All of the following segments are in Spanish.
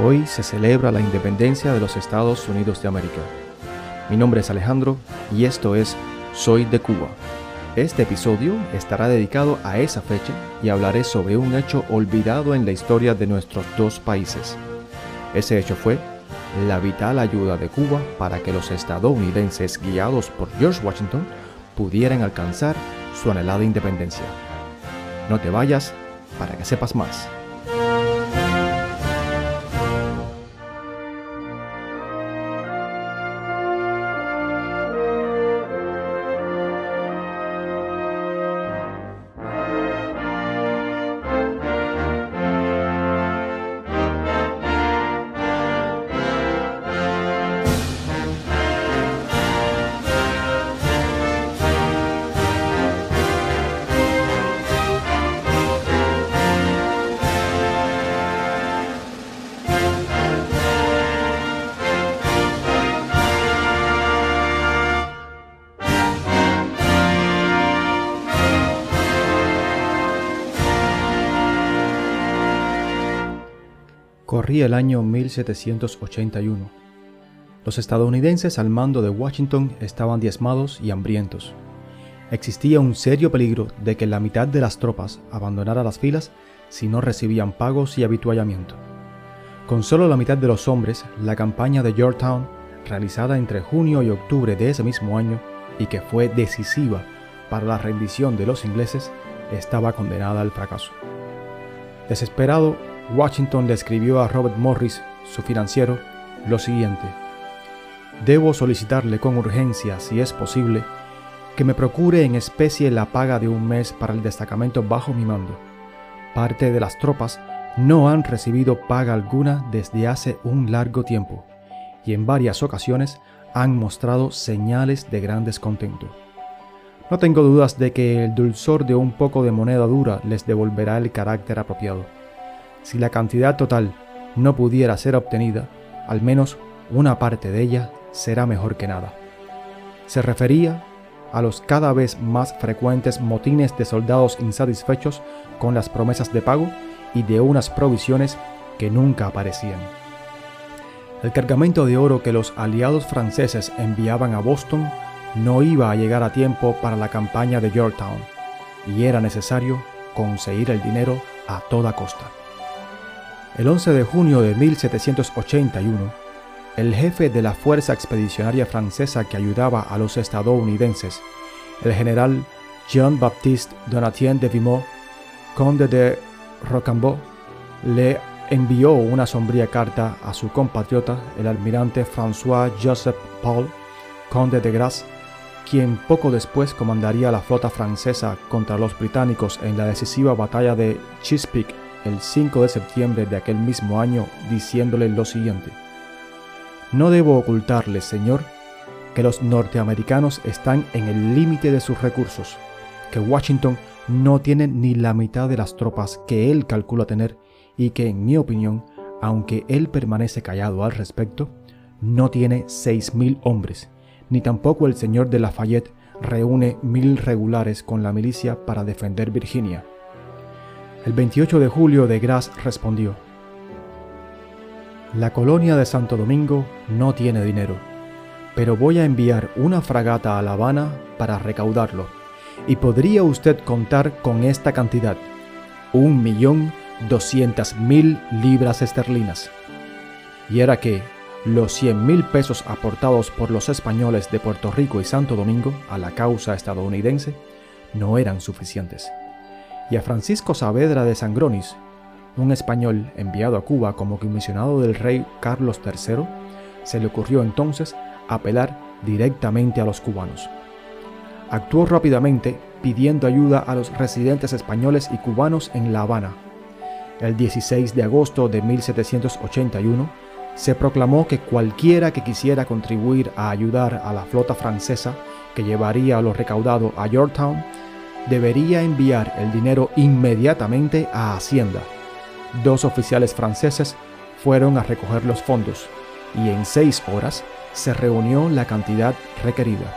Hoy se celebra la independencia de los Estados Unidos de América. Mi nombre es Alejandro y esto es Soy de Cuba. Este episodio estará dedicado a esa fecha y hablaré sobre un hecho olvidado en la historia de nuestros dos países. Ese hecho fue la vital ayuda de Cuba para que los estadounidenses guiados por George Washington pudieran alcanzar su anhelada independencia. No te vayas para que sepas más. Corría el año 1781. Los estadounidenses al mando de Washington estaban diezmados y hambrientos. Existía un serio peligro de que la mitad de las tropas abandonara las filas si no recibían pagos y habituallamiento. Con solo la mitad de los hombres, la campaña de Yorktown, realizada entre junio y octubre de ese mismo año y que fue decisiva para la rendición de los ingleses, estaba condenada al fracaso. Desesperado, Washington le escribió a Robert Morris, su financiero, lo siguiente. Debo solicitarle con urgencia, si es posible, que me procure en especie la paga de un mes para el destacamento bajo mi mando. Parte de las tropas no han recibido paga alguna desde hace un largo tiempo y en varias ocasiones han mostrado señales de gran descontento. No tengo dudas de que el dulzor de un poco de moneda dura les devolverá el carácter apropiado si la cantidad total no pudiera ser obtenida, al menos una parte de ella será mejor que nada. Se refería a los cada vez más frecuentes motines de soldados insatisfechos con las promesas de pago y de unas provisiones que nunca aparecían. El cargamento de oro que los aliados franceses enviaban a Boston no iba a llegar a tiempo para la campaña de Yorktown, y era necesario conseguir el dinero a toda costa. El 11 de junio de 1781, el jefe de la fuerza expedicionaria francesa que ayudaba a los estadounidenses, el general Jean-Baptiste Donatien de Vimont, conde de Rocambeau, le envió una sombría carta a su compatriota, el almirante François-Joseph Paul, conde de Grasse, quien poco después comandaría la flota francesa contra los británicos en la decisiva batalla de Chesapeake el 5 de septiembre de aquel mismo año diciéndole lo siguiente. No debo ocultarle, Señor, que los norteamericanos están en el límite de sus recursos, que Washington no tiene ni la mitad de las tropas que él calcula tener y que, en mi opinión, aunque él permanece callado al respecto, no tiene seis mil hombres, ni tampoco el señor de Lafayette reúne mil regulares con la milicia para defender Virginia. El 28 de julio de Gras respondió, La colonia de Santo Domingo no tiene dinero, pero voy a enviar una fragata a La Habana para recaudarlo, y podría usted contar con esta cantidad, un millón doscientas mil libras esterlinas. Y era que los cien mil pesos aportados por los españoles de Puerto Rico y Santo Domingo a la causa estadounidense no eran suficientes y a Francisco Saavedra de Sangronis, un español enviado a Cuba como comisionado del rey Carlos III, se le ocurrió entonces apelar directamente a los cubanos. Actuó rápidamente pidiendo ayuda a los residentes españoles y cubanos en La Habana. El 16 de agosto de 1781 se proclamó que cualquiera que quisiera contribuir a ayudar a la flota francesa que llevaría lo recaudado a Yorktown debería enviar el dinero inmediatamente a Hacienda. Dos oficiales franceses fueron a recoger los fondos y en seis horas se reunió la cantidad requerida.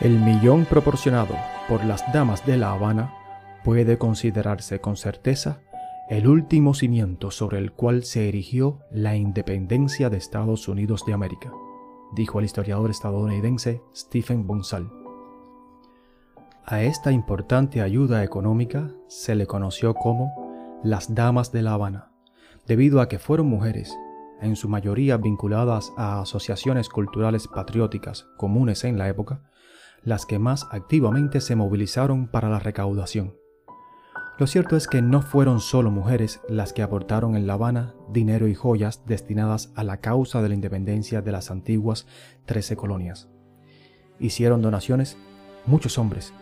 El millón proporcionado por las damas de La Habana puede considerarse con certeza el último cimiento sobre el cual se erigió la independencia de Estados Unidos de América, dijo el historiador estadounidense Stephen Bonsall. A esta importante ayuda económica se le conoció como las Damas de La Habana, debido a que fueron mujeres, en su mayoría vinculadas a asociaciones culturales patrióticas comunes en la época, las que más activamente se movilizaron para la recaudación. Lo cierto es que no fueron solo mujeres las que aportaron en La Habana dinero y joyas destinadas a la causa de la independencia de las antiguas trece colonias. Hicieron donaciones muchos hombres,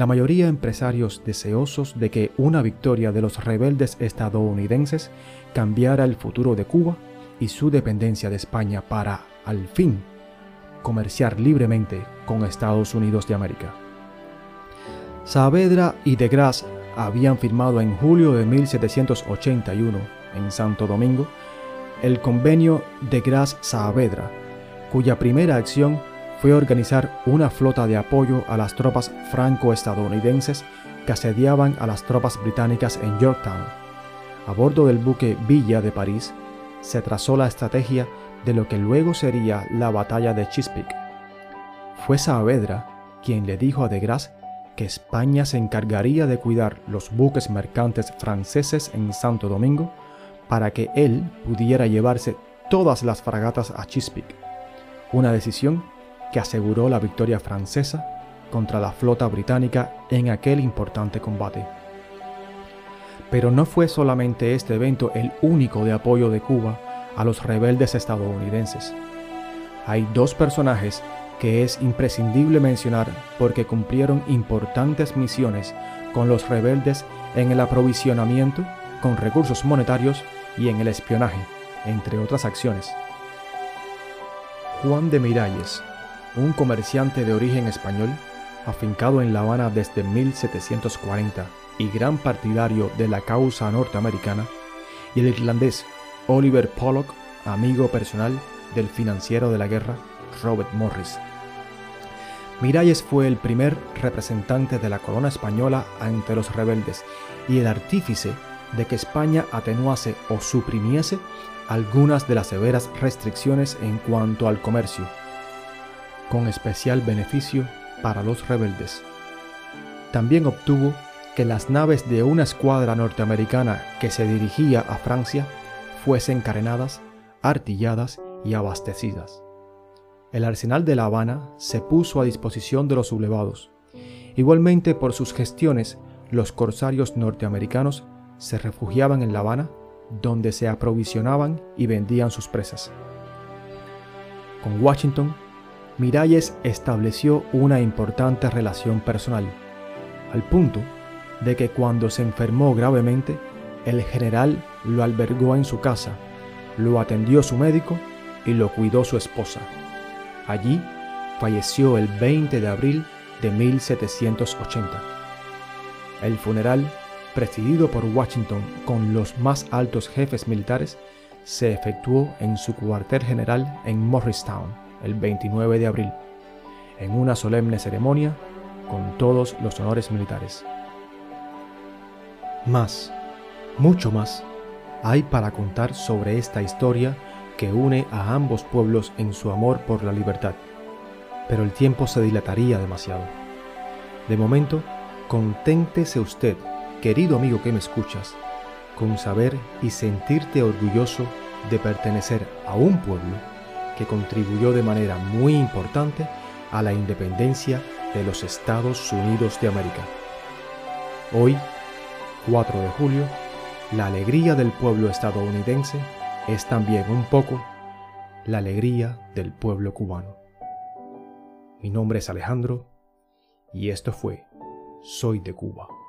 la mayoría empresarios deseosos de que una victoria de los rebeldes estadounidenses cambiara el futuro de Cuba y su dependencia de España para, al fin, comerciar libremente con Estados Unidos de América. Saavedra y de Grasse habían firmado en julio de 1781 en Santo Domingo el convenio de Grasse-Saavedra, cuya primera acción fue organizar una flota de apoyo a las tropas franco-estadounidenses que asediaban a las tropas británicas en Yorktown. A bordo del buque Villa de París, se trazó la estrategia de lo que luego sería la batalla de Chesapeake. Fue Saavedra quien le dijo a de Grasse que España se encargaría de cuidar los buques mercantes franceses en Santo Domingo para que él pudiera llevarse todas las fragatas a Chesapeake, una decisión que aseguró la victoria francesa contra la flota británica en aquel importante combate. Pero no fue solamente este evento el único de apoyo de Cuba a los rebeldes estadounidenses. Hay dos personajes que es imprescindible mencionar porque cumplieron importantes misiones con los rebeldes en el aprovisionamiento con recursos monetarios y en el espionaje, entre otras acciones. Juan de Miralles, un comerciante de origen español, afincado en La Habana desde 1740 y gran partidario de la causa norteamericana, y el irlandés Oliver Pollock, amigo personal del financiero de la guerra Robert Morris. Miralles fue el primer representante de la corona española ante los rebeldes y el artífice de que España atenuase o suprimiese algunas de las severas restricciones en cuanto al comercio, con especial beneficio para los rebeldes. También obtuvo que las naves de una escuadra norteamericana que se dirigía a Francia fuesen carenadas, artilladas y abastecidas. El arsenal de La Habana se puso a disposición de los sublevados. Igualmente por sus gestiones, los corsarios norteamericanos se refugiaban en La Habana, donde se aprovisionaban y vendían sus presas. Con Washington, Miralles estableció una importante relación personal, al punto de que cuando se enfermó gravemente, el general lo albergó en su casa, lo atendió su médico y lo cuidó su esposa. Allí falleció el 20 de abril de 1780. El funeral, presidido por Washington con los más altos jefes militares, se efectuó en su cuartel general en Morristown el 29 de abril, en una solemne ceremonia con todos los honores militares. Más, mucho más, hay para contar sobre esta historia que une a ambos pueblos en su amor por la libertad, pero el tiempo se dilataría demasiado. De momento, conténtese usted, querido amigo que me escuchas, con saber y sentirte orgulloso de pertenecer a un pueblo que contribuyó de manera muy importante a la independencia de los Estados Unidos de América. Hoy, 4 de julio, la alegría del pueblo estadounidense es también un poco la alegría del pueblo cubano. Mi nombre es Alejandro y esto fue Soy de Cuba.